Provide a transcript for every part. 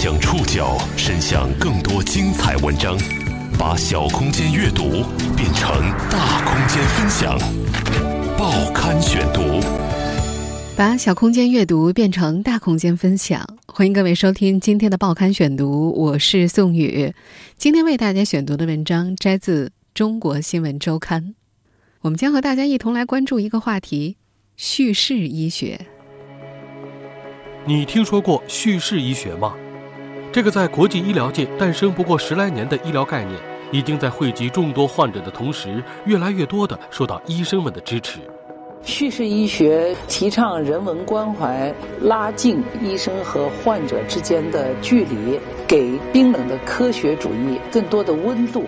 将触角伸向更多精彩文章，把小空间阅读变成大空间分享。报刊选读，把小空间阅读变成大空间分享。欢迎各位收听今天的报刊选读，我是宋宇。今天为大家选读的文章摘自《中国新闻周刊》，我们将和大家一同来关注一个话题：叙事医学。你听说过叙事医学吗？这个在国际医疗界诞生不过十来年的医疗概念，已经在惠及众多患者的同时，越来越多的受到医生们的支持。叙事医学提倡人文关怀，拉近医生和患者之间的距离，给冰冷的科学主义更多的温度。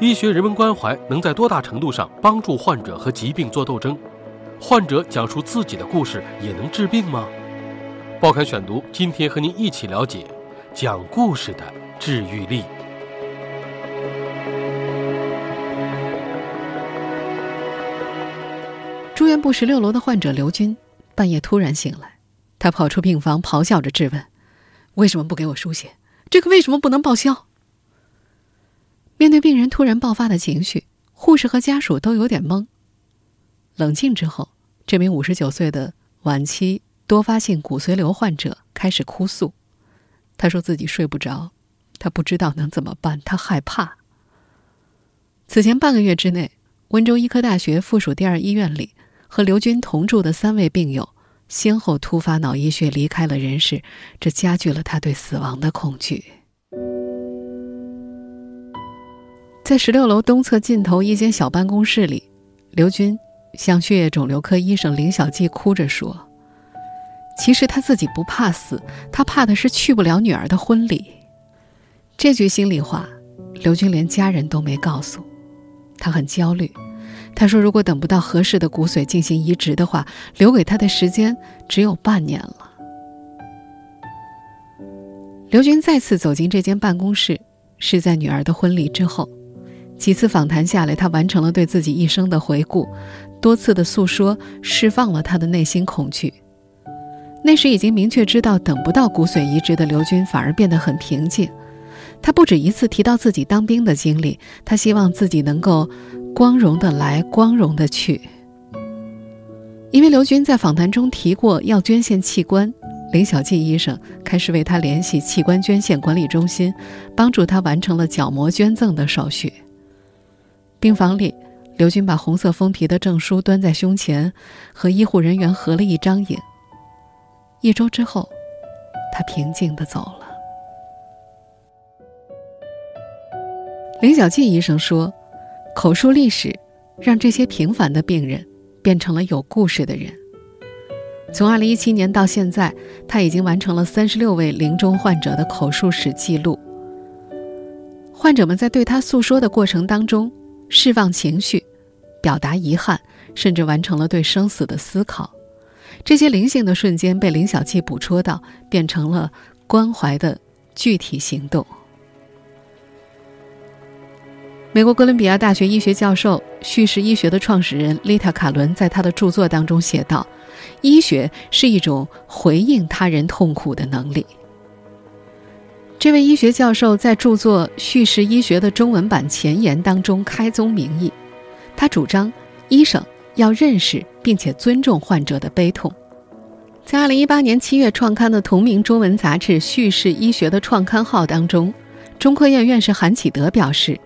医学人文关怀能在多大程度上帮助患者和疾病做斗争？患者讲述自己的故事也能治病吗？报刊选读，今天和您一起了解讲故事的治愈力。住院部十六楼的患者刘军半夜突然醒来，他跑出病房，咆哮着质问：“为什么不给我输血？这个为什么不能报销？”面对病人突然爆发的情绪，护士和家属都有点懵。冷静之后，这名五十九岁的晚期多发性骨髓瘤患者开始哭诉，他说自己睡不着，他不知道能怎么办，他害怕。此前半个月之内，温州医科大学附属第二医院里。和刘军同住的三位病友先后突发脑溢血离开了人世，这加剧了他对死亡的恐惧。在十六楼东侧尽头一间小办公室里，刘军向血液肿瘤科医生林小季哭着说：“其实他自己不怕死，他怕的是去不了女儿的婚礼。”这句心里话，刘军连家人都没告诉，他很焦虑。他说：“如果等不到合适的骨髓进行移植的话，留给他的时间只有半年了。”刘军再次走进这间办公室，是在女儿的婚礼之后。几次访谈下来，他完成了对自己一生的回顾，多次的诉说，释放了他的内心恐惧。那时已经明确知道等不到骨髓移植的刘军，反而变得很平静。他不止一次提到自己当兵的经历，他希望自己能够。光荣的来，光荣的去。因为刘军在访谈中提过要捐献器官，林小季医生开始为他联系器官捐献管理中心，帮助他完成了角膜捐赠的手续。病房里，刘军把红色封皮的证书端在胸前，和医护人员合了一张影。一周之后，他平静的走了。林小静医生说。口述历史，让这些平凡的病人变成了有故事的人。从2017年到现在，他已经完成了36位临终患者的口述史记录。患者们在对他诉说的过程当中，释放情绪，表达遗憾，甚至完成了对生死的思考。这些灵性的瞬间被林小季捕捉到，变成了关怀的具体行动。美国哥伦比亚大学医学教授、叙事医学的创始人丽塔·卡伦在他的著作当中写道：“医学是一种回应他人痛苦的能力。”这位医学教授在著作《叙事医学》的中文版前言当中开宗明义，他主张医生要认识并且尊重患者的悲痛。在2018年7月创刊的同名中文杂志《叙事医学》的创刊号当中，中科院院士韩启德表示。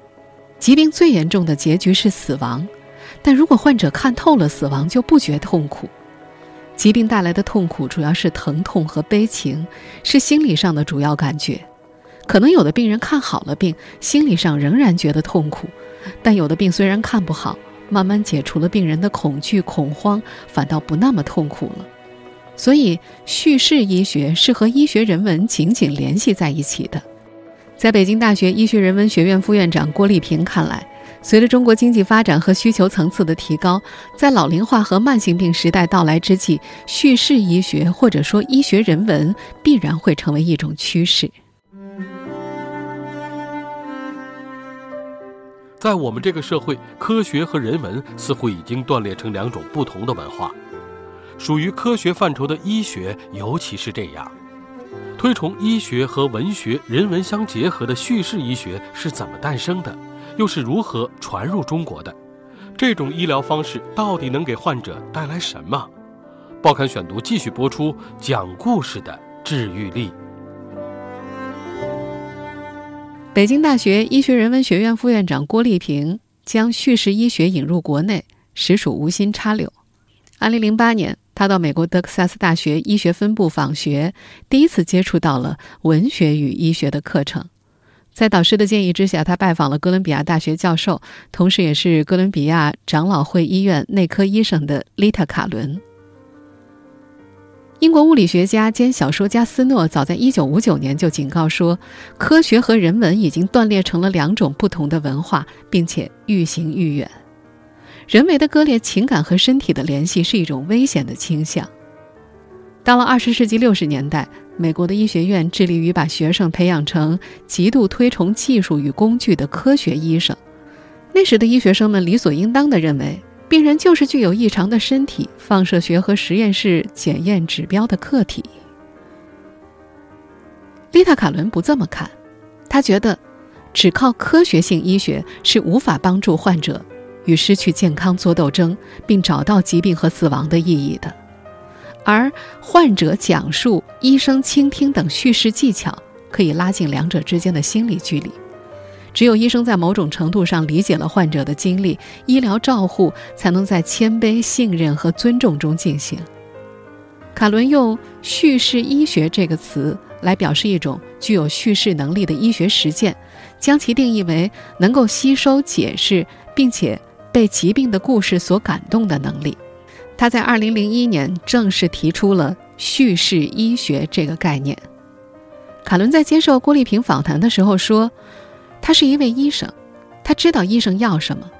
疾病最严重的结局是死亡，但如果患者看透了死亡，就不觉痛苦。疾病带来的痛苦主要是疼痛和悲情，是心理上的主要感觉。可能有的病人看好了病，心理上仍然觉得痛苦；但有的病虽然看不好，慢慢解除了病人的恐惧、恐慌，反倒不那么痛苦了。所以，叙事医学是和医学人文紧紧联系在一起的。在北京大学医学人文学院副院长郭丽萍看来，随着中国经济发展和需求层次的提高，在老龄化和慢性病时代到来之际，叙事医学或者说医学人文必然会成为一种趋势。在我们这个社会，科学和人文似乎已经断裂成两种不同的文化。属于科学范畴的医学，尤其是这样。推崇医学和文学、人文相结合的叙事医学是怎么诞生的，又是如何传入中国的？这种医疗方式到底能给患者带来什么？报刊选读继续播出，讲故事的治愈力。北京大学医学人文学院副院长郭丽萍将叙事医学引入国内，实属无心插柳。二零零八年，他到美国德克萨斯大学医学分部访学，第一次接触到了文学与医学的课程。在导师的建议之下，他拜访了哥伦比亚大学教授，同时也是哥伦比亚长老会医院内科医生的丽塔·卡伦。英国物理学家兼小说家斯诺早在1959年就警告说，科学和人文已经断裂成了两种不同的文化，并且愈行愈远。人为的割裂情感和身体的联系是一种危险的倾向。到了20世纪60年代，美国的医学院致力于把学生培养成极度推崇技术与工具的科学医生。那时的医学生们理所应当地认为。病人就是具有异常的身体、放射学和实验室检验指标的客体。丽塔·卡伦不这么看，他觉得，只靠科学性医学是无法帮助患者与失去健康作斗争，并找到疾病和死亡的意义的，而患者讲述、医生倾听等叙事技巧可以拉近两者之间的心理距离。只有医生在某种程度上理解了患者的经历，医疗照护才能在谦卑、信任和尊重中进行。卡伦用“叙事医学”这个词来表示一种具有叙事能力的医学实践，将其定义为能够吸收、解释，并且被疾病的故事所感动的能力。他在2001年正式提出了“叙事医学”这个概念。卡伦在接受郭丽萍访谈的时候说。他是一位医生，他知道医生要什么。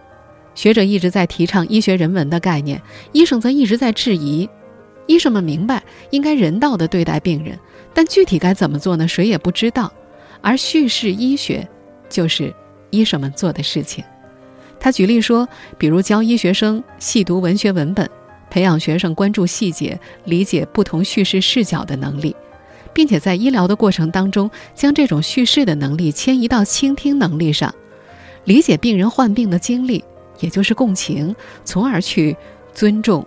学者一直在提倡医学人文的概念，医生则一直在质疑。医生们明白应该人道地对待病人，但具体该怎么做呢？谁也不知道。而叙事医学就是医生们做的事情。他举例说，比如教医学生细读文学文本，培养学生关注细节、理解不同叙事视角的能力。并且在医疗的过程当中，将这种叙事的能力迁移到倾听能力上，理解病人患病的经历，也就是共情，从而去尊重、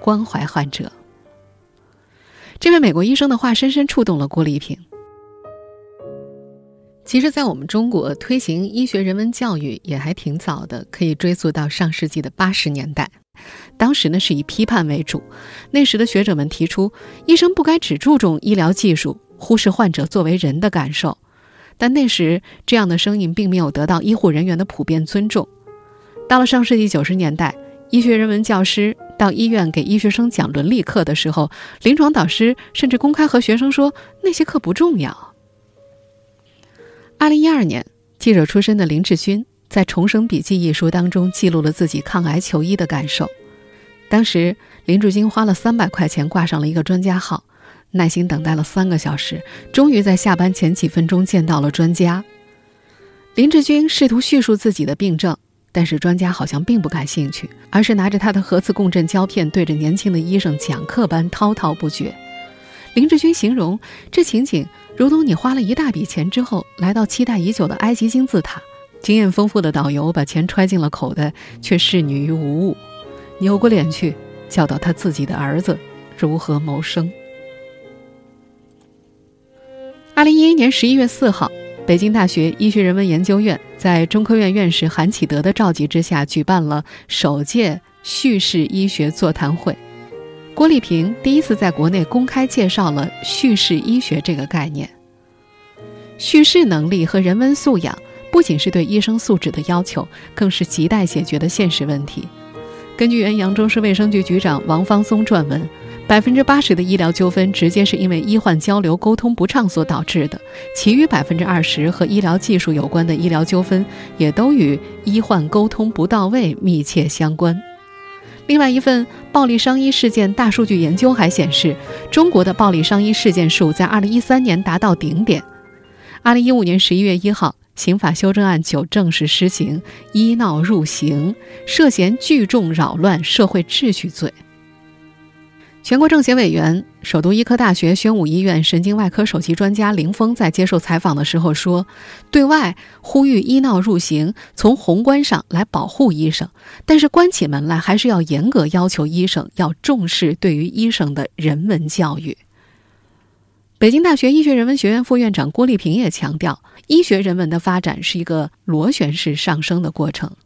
关怀患者。这位美国医生的话深深触动了郭丽萍。其实，在我们中国推行医学人文教育也还挺早的，可以追溯到上世纪的八十年代。当时呢是以批判为主，那时的学者们提出，医生不该只注重医疗技术，忽视患者作为人的感受。但那时这样的声音并没有得到医护人员的普遍尊重。到了上世纪九十年代，医学人文教师到医院给医学生讲伦理课的时候，临床导师甚至公开和学生说那些课不重要。二零一二年，记者出身的林志军。在《重生笔记》一书当中，记录了自己抗癌求医的感受。当时，林志军花了三百块钱挂上了一个专家号，耐心等待了三个小时，终于在下班前几分钟见到了专家。林志军试图叙述自己的病症，但是专家好像并不感兴趣，而是拿着他的核磁共振胶片，对着年轻的医生讲课般滔滔不绝。林志军形容这情景，如同你花了一大笔钱之后，来到期待已久的埃及金字塔。经验丰富的导游把钱揣进了口袋，却视女于无物，扭过脸去教导他自己的儿子如何谋生。二零一一年十一月四号，北京大学医学人文研究院在中科院院士韩启德的召集之下，举办了首届叙事医学座谈会。郭丽萍第一次在国内公开介绍了叙事医学这个概念。叙事能力和人文素养。不仅是对医生素质的要求，更是亟待解决的现实问题。根据原扬州市卫生局局长王方松撰文，百分之八十的医疗纠纷直接是因为医患交流沟通不畅所导致的，其余百分之二十和医疗技术有关的医疗纠纷也都与医患沟通不到位密切相关。另外一份暴力伤医事件大数据研究还显示，中国的暴力伤医事件数在二零一三年达到顶点。二零一五年十一月一号。刑法修正案九正式施行，医闹入刑，涉嫌聚众扰乱社会秩序罪。全国政协委员、首都医科大学宣武医院神经外科首席专家林峰在接受采访的时候说：“对外呼吁医闹入刑，从宏观上来保护医生，但是关起门来还是要严格要求医生要重视对于医生的人文教育。”北京大学医学人文学院副院长郭丽萍也强调，医学人文的发展是一个螺旋式上升的过程，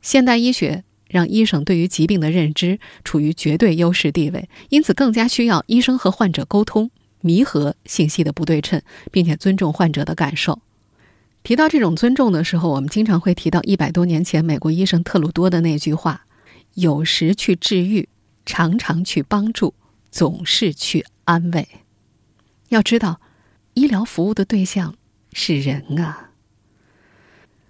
现代医学。让医生对于疾病的认知处于绝对优势地位，因此更加需要医生和患者沟通，弥合信息的不对称，并且尊重患者的感受。提到这种尊重的时候，我们经常会提到一百多年前美国医生特鲁多的那句话：“有时去治愈，常常去帮助，总是去安慰。”要知道，医疗服务的对象是人啊。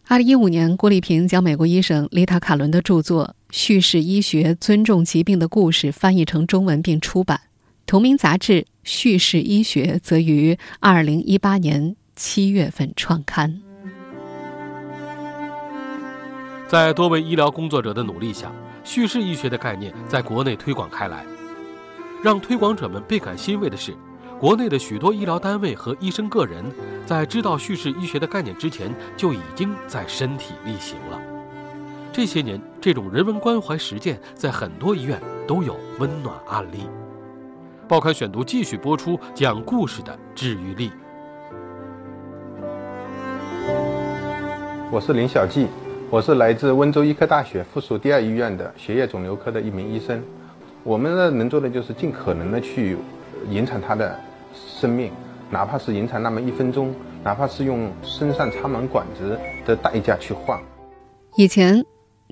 二零一五年，郭丽萍将美国医生丽塔·卡伦的著作《叙事医学：尊重疾病的故事》翻译成中文并出版。同名杂志《叙事医学》则于二零一八年七月份创刊。在多位医疗工作者的努力下，叙事医学的概念在国内推广开来。让推广者们倍感欣慰的是。国内的许多医疗单位和医生个人，在知道叙事医学的概念之前，就已经在身体力行了。这些年，这种人文关怀实践在很多医院都有温暖案例。报刊选读继续播出讲故事的治愈力。我是林小季，我是来自温州医科大学附属第二医院的血液肿瘤科的一名医生。我们呢，能做的就是尽可能的去延长他的。生命，哪怕是延长那么一分钟，哪怕是用身上插满管子的代价去换。以前，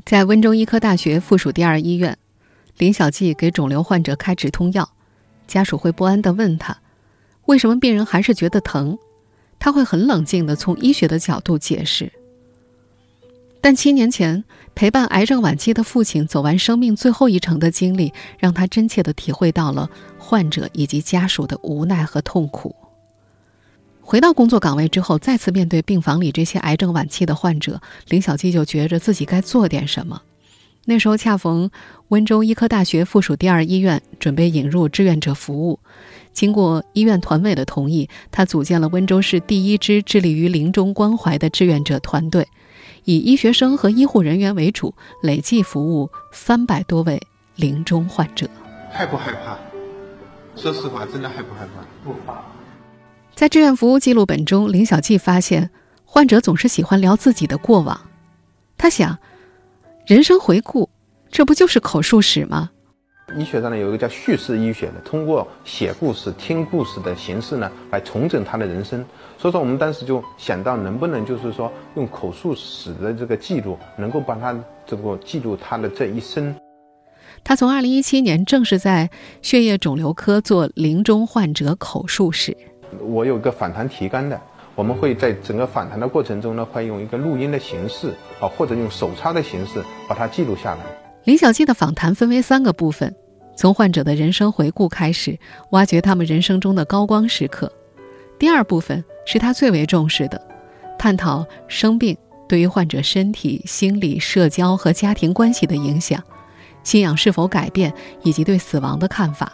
在温州医科大学附属第二医院，林小季给肿瘤患者开止痛药，家属会不安地问他，为什么病人还是觉得疼？他会很冷静地从医学的角度解释。但七年前陪伴癌症晚期的父亲走完生命最后一程的经历，让他真切地体会到了患者以及家属的无奈和痛苦。回到工作岗位之后，再次面对病房里这些癌症晚期的患者，林小基就觉着自己该做点什么。那时候恰逢温州医科大学附属第二医院准备引入志愿者服务，经过医院团委的同意，他组建了温州市第一支致力于临终关怀的志愿者团队。以医学生和医护人员为主，累计服务三百多位临终患者。害不害怕？说实话，真的害不害怕？不怕。在志愿服务记录本中，林小季发现，患者总是喜欢聊自己的过往。他想，人生回顾，这不就是口述史吗？医学上呢有一个叫叙事医学的，通过写故事、听故事的形式呢，来重整他的人生。所以说，我们当时就想到，能不能就是说，用口述史的这个记录，能够帮他这个记录他的这一生。他从二零一七年正式在血液肿瘤科做临终患者口述史。我有个访谈提纲的，我们会在整个访谈的过程中呢，会用一个录音的形式啊，或者用手抄的形式把它记录下来。林小季的访谈分为三个部分，从患者的人生回顾开始，挖掘他们人生中的高光时刻。第二部分是他最为重视的，探讨生病对于患者身体、心理、社交和家庭关系的影响，信仰是否改变，以及对死亡的看法。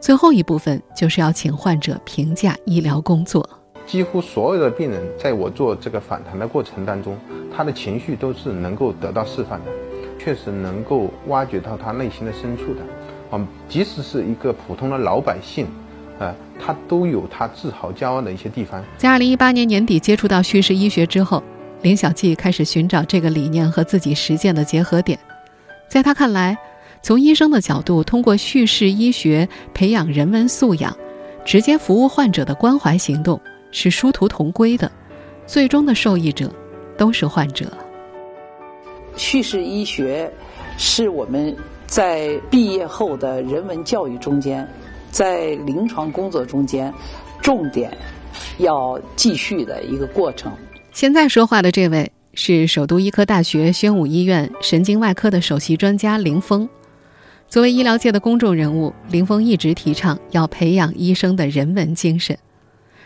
最后一部分就是要请患者评价医疗工作。几乎所有的病人在我做这个访谈的过程当中，他的情绪都是能够得到释放的。确实能够挖掘到他内心的深处的，啊，即使是一个普通的老百姓，啊，他都有他自豪骄傲的一些地方。在二零一八年年底接触到叙事医学之后，林小季开始寻找这个理念和自己实践的结合点。在他看来，从医生的角度，通过叙事医学培养人文素养，直接服务患者的关怀行动是殊途同归的，最终的受益者都是患者。叙事医学是我们在毕业后的人文教育中间，在临床工作中间重点要继续的一个过程。现在说话的这位是首都医科大学宣武医院神经外科的首席专家林峰。作为医疗界的公众人物，林峰一直提倡要培养医生的人文精神。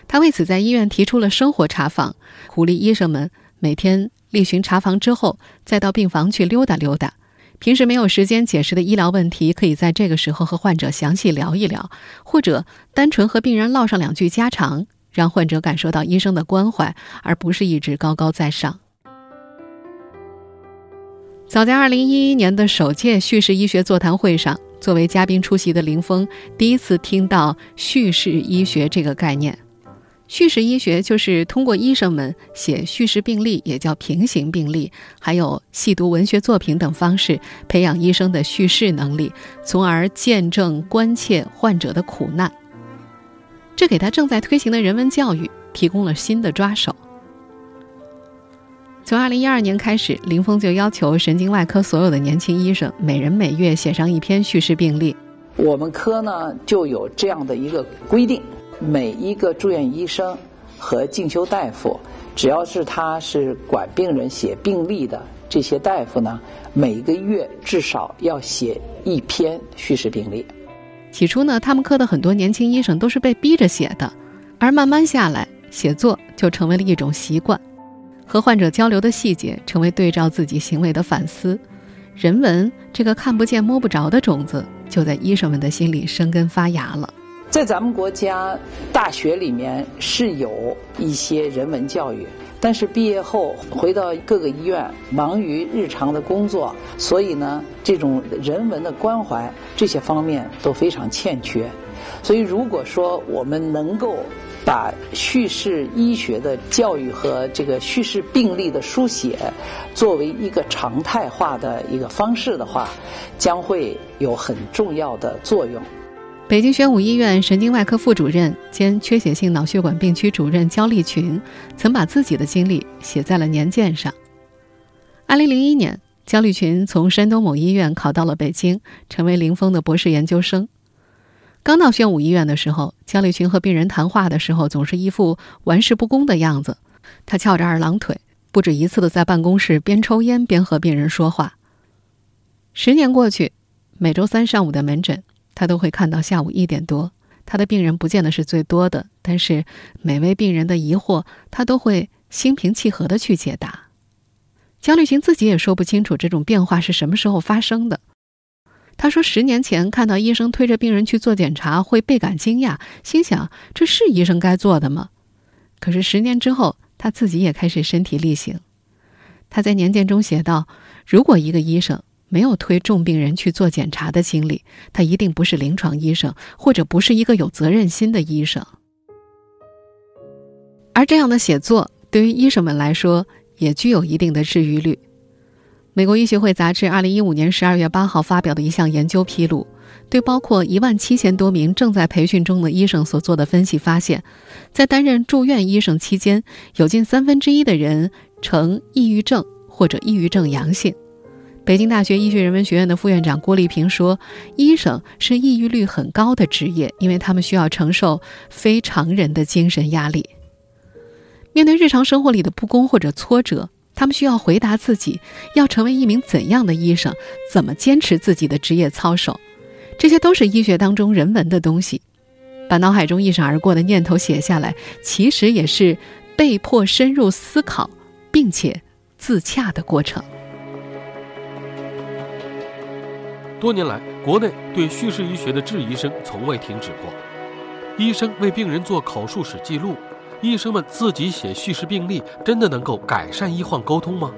他为此在医院提出了生活查房，鼓励医生们每天。例行查房之后，再到病房去溜达溜达，平时没有时间解释的医疗问题，可以在这个时候和患者详细聊一聊，或者单纯和病人唠上两句家常，让患者感受到医生的关怀，而不是一直高高在上。早在二零一一年的首届叙事医学座谈会上，作为嘉宾出席的林峰第一次听到叙事医学这个概念。叙事医学就是通过医生们写叙事病例，也叫平行病例，还有细读文学作品等方式，培养医生的叙事能力，从而见证关切患者的苦难。这给他正在推行的人文教育提供了新的抓手。从二零一二年开始，林峰就要求神经外科所有的年轻医生每人每月写上一篇叙事病例。我们科呢就有这样的一个规定。每一个住院医生和进修大夫，只要是他是管病人写病历的这些大夫呢，每个月至少要写一篇叙事病历。起初呢，他们科的很多年轻医生都是被逼着写的，而慢慢下来，写作就成为了一种习惯，和患者交流的细节成为对照自己行为的反思。人文这个看不见摸不着的种子，就在医生们的心里生根发芽了。在咱们国家大学里面是有一些人文教育，但是毕业后回到各个医院，忙于日常的工作，所以呢，这种人文的关怀这些方面都非常欠缺。所以，如果说我们能够把叙事医学的教育和这个叙事病例的书写作为一个常态化的一个方式的话，将会有很重要的作用。北京宣武医院神经外科副主任兼缺血性脑血管病区主任焦立群，曾把自己的经历写在了年鉴上。二零零一年，焦立群从山东某医院考到了北京，成为林峰的博士研究生。刚到宣武医院的时候，焦立群和病人谈话的时候，总是一副玩世不恭的样子。他翘着二郎腿，不止一次的在办公室边抽烟边和病人说话。十年过去，每周三上午的门诊。他都会看到下午一点多，他的病人不见得是最多的，但是每位病人的疑惑，他都会心平气和的去解答。焦虑群自己也说不清楚这种变化是什么时候发生的。他说，十年前看到医生推着病人去做检查，会倍感惊讶，心想这是医生该做的吗？可是十年之后，他自己也开始身体力行。他在年鉴中写道：“如果一个医生。”没有推重病人去做检查的经历，他一定不是临床医生，或者不是一个有责任心的医生。而这样的写作对于医生们来说也具有一定的治愈率。美国医学会杂志二零一五年十二月八号发表的一项研究披露，对包括一万七千多名正在培训中的医生所做的分析发现，在担任住院医生期间，有近三分之一的人呈抑郁症或者抑郁症阳性。北京大学医学人文学院的副院长郭丽萍说：“医生是抑郁率很高的职业，因为他们需要承受非常人的精神压力。面对日常生活里的不公或者挫折，他们需要回答自己要成为一名怎样的医生，怎么坚持自己的职业操守。这些都是医学当中人文的东西。把脑海中一闪而过的念头写下来，其实也是被迫深入思考，并且自洽的过程。”多年来，国内对叙事医学的质疑声从未停止过。医生为病人做口述史记录，医生们自己写叙事病历，真的能够改善医患沟通吗？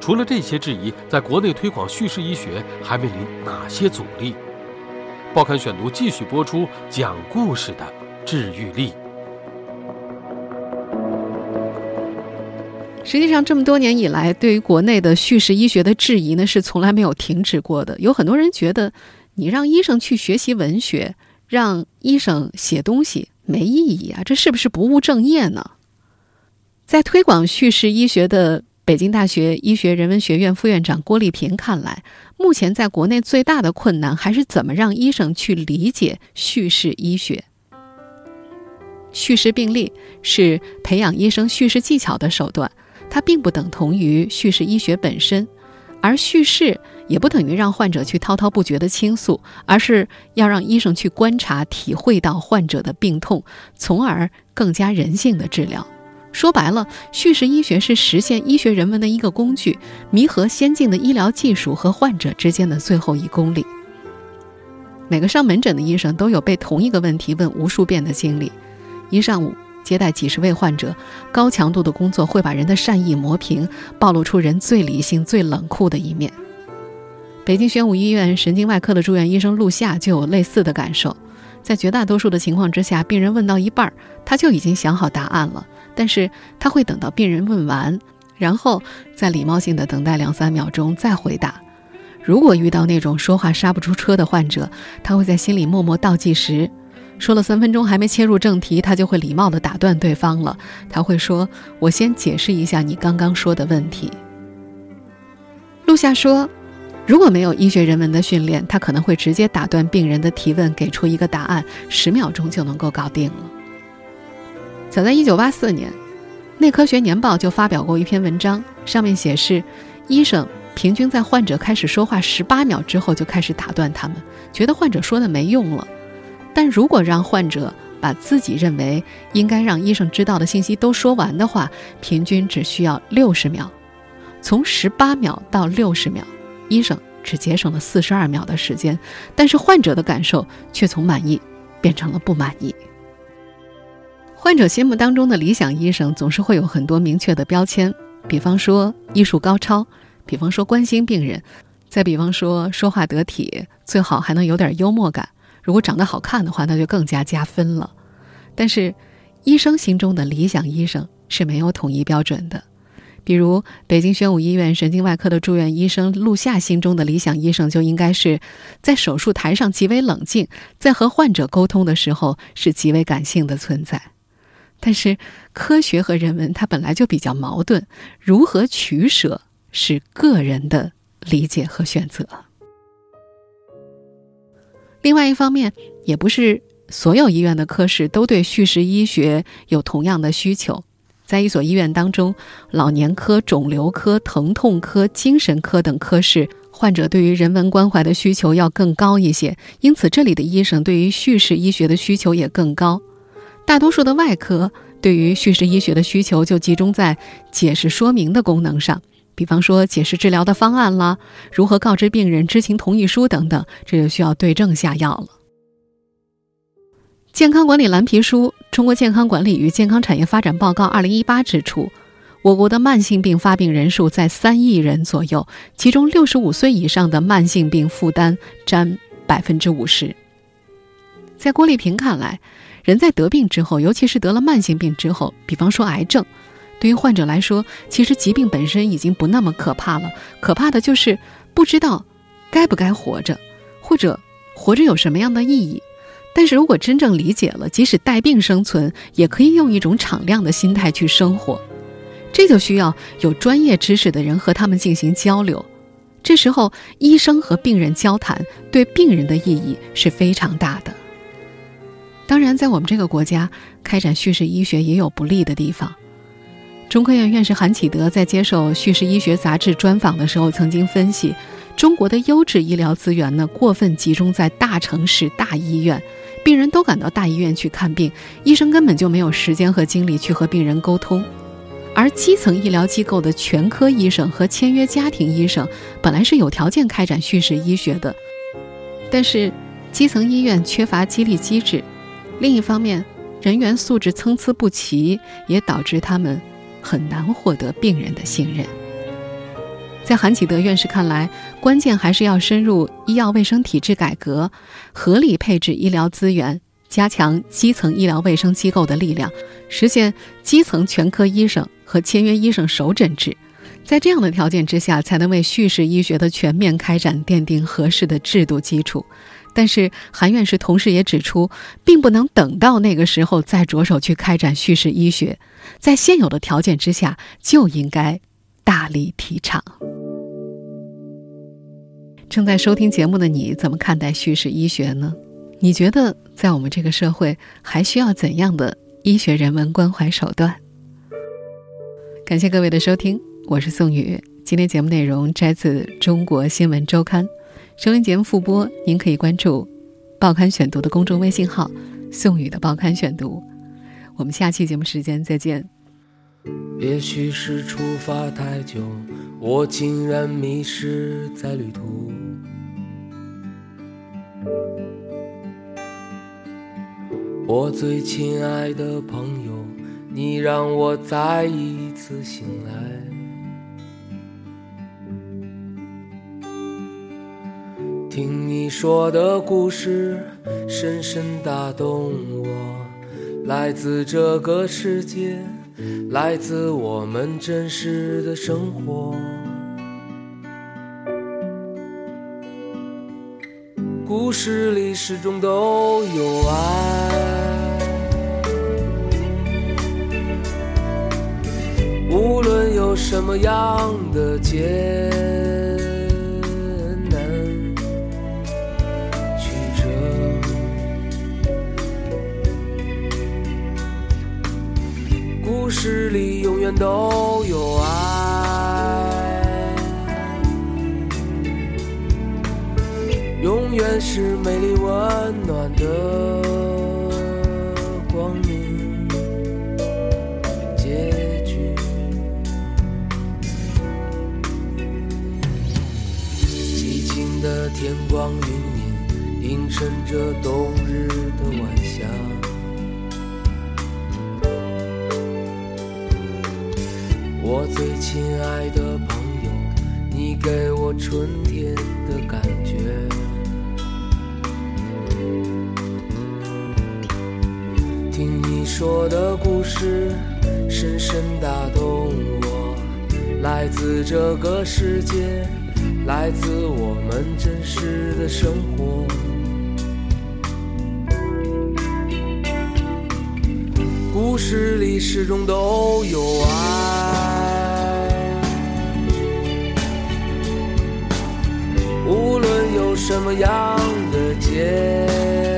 除了这些质疑，在国内推广叙事医学还面临哪些阻力？报刊选读继续播出讲故事的治愈力。实际上，这么多年以来，对于国内的叙事医学的质疑呢，是从来没有停止过的。有很多人觉得，你让医生去学习文学，让医生写东西没意义啊，这是不是不务正业呢？在推广叙事医学的北京大学医学人文学院副院长郭丽萍看来，目前在国内最大的困难还是怎么让医生去理解叙事医学。叙事病例是培养医生叙事技巧的手段。它并不等同于叙事医学本身，而叙事也不等于让患者去滔滔不绝的倾诉，而是要让医生去观察、体会到患者的病痛，从而更加人性的治疗。说白了，叙事医学是实现医学人文的一个工具，弥合先进的医疗技术和患者之间的最后一公里。每个上门诊的医生都有被同一个问题问无数遍的经历，一上午接待几十位患者，高强度的工作会把人的善意磨平，暴露出人最理性、最冷酷的一面。北京宣武医院神经外科的住院医生陆夏就有类似的感受，在绝大多数的情况之下，病人问到一半，他就已经想好答案了。但是他会等到病人问完，然后再礼貌性的等待两三秒钟再回答。如果遇到那种说话刹不住车的患者，他会在心里默默倒计时。说了三分钟还没切入正题，他就会礼貌的打断对方了。他会说：“我先解释一下你刚刚说的问题。”陆夏说：“如果没有医学人文的训练，他可能会直接打断病人的提问，给出一个答案，十秒钟就能够搞定了。”早在1984年，《内科学年报》就发表过一篇文章，上面写是，医生平均在患者开始说话18秒之后就开始打断他们，觉得患者说的没用了。但如果让患者把自己认为应该让医生知道的信息都说完的话，平均只需要60秒。从18秒到60秒，医生只节省了42秒的时间，但是患者的感受却从满意变成了不满意。患者心目当中的理想医生总是会有很多明确的标签，比方说医术高超，比方说关心病人，再比方说说话得体，最好还能有点幽默感。如果长得好看的话，那就更加加分了。但是，医生心中的理想医生是没有统一标准的。比如，北京宣武医院神经外科的住院医生陆夏心中的理想医生就应该是在手术台上极为冷静，在和患者沟通的时候是极为感性的存在。但是，科学和人文它本来就比较矛盾，如何取舍是个人的理解和选择。另外一方面，也不是所有医院的科室都对叙事医学有同样的需求。在一所医院当中，老年科、肿瘤科、疼痛科、精神科等科室，患者对于人文关怀的需求要更高一些，因此这里的医生对于叙事医学的需求也更高。大多数的外科对于叙事医学的需求就集中在解释说明的功能上，比方说解释治疗的方案啦，如何告知病人知情同意书等等，这就需要对症下药了。健康管理蓝皮书《中国健康管理与健康产业发展报告》二零一八指出，我国的慢性病发病人数在三亿人左右，其中六十五岁以上的慢性病负担占百分之五十。在郭丽萍看来，人在得病之后，尤其是得了慢性病之后，比方说癌症，对于患者来说，其实疾病本身已经不那么可怕了。可怕的就是不知道该不该活着，或者活着有什么样的意义。但是如果真正理解了，即使带病生存，也可以用一种敞亮的心态去生活。这就需要有专业知识的人和他们进行交流。这时候，医生和病人交谈，对病人的意义是非常大的。当然，在我们这个国家开展叙事医学也有不利的地方。中科院院士韩启德在接受《叙事医学》杂志专访的时候，曾经分析，中国的优质医疗资源呢过分集中在大城市大医院，病人都赶到大医院去看病，医生根本就没有时间和精力去和病人沟通。而基层医疗机构的全科医生和签约家庭医生本来是有条件开展叙事医学的，但是基层医院缺乏激励机制。另一方面，人员素质参差不齐，也导致他们很难获得病人的信任。在韩启德院士看来，关键还是要深入医药卫生体制改革，合理配置医疗资源，加强基层医疗卫生机构的力量，实现基层全科医生和签约医生首诊制。在这样的条件之下，才能为叙事医学的全面开展奠定合适的制度基础。但是韩院士同时也指出，并不能等到那个时候再着手去开展叙事医学，在现有的条件之下就应该大力提倡。正在收听节目的你，怎么看待叙事医学呢？你觉得在我们这个社会还需要怎样的医学人文关怀手段？感谢各位的收听，我是宋宇。今天节目内容摘自《中国新闻周刊》。收音节目复播，您可以关注“报刊选读”的公众微信号“宋宇的报刊选读”。我们下期节目时间再见。也许是出发太久，我竟然迷失在旅途。我最亲爱的朋友，你让我再一次醒来。听你说的故事，深深打动我，来自这个世界，来自我们真实的生活。故事里始终都有爱。无论有什么样的结远都有爱，永远是美丽温暖的。光明春天的感觉。听你说的故事，深深打动我，来自这个世界。来自我们真实的生活，故事里始终都有爱。什么样的结。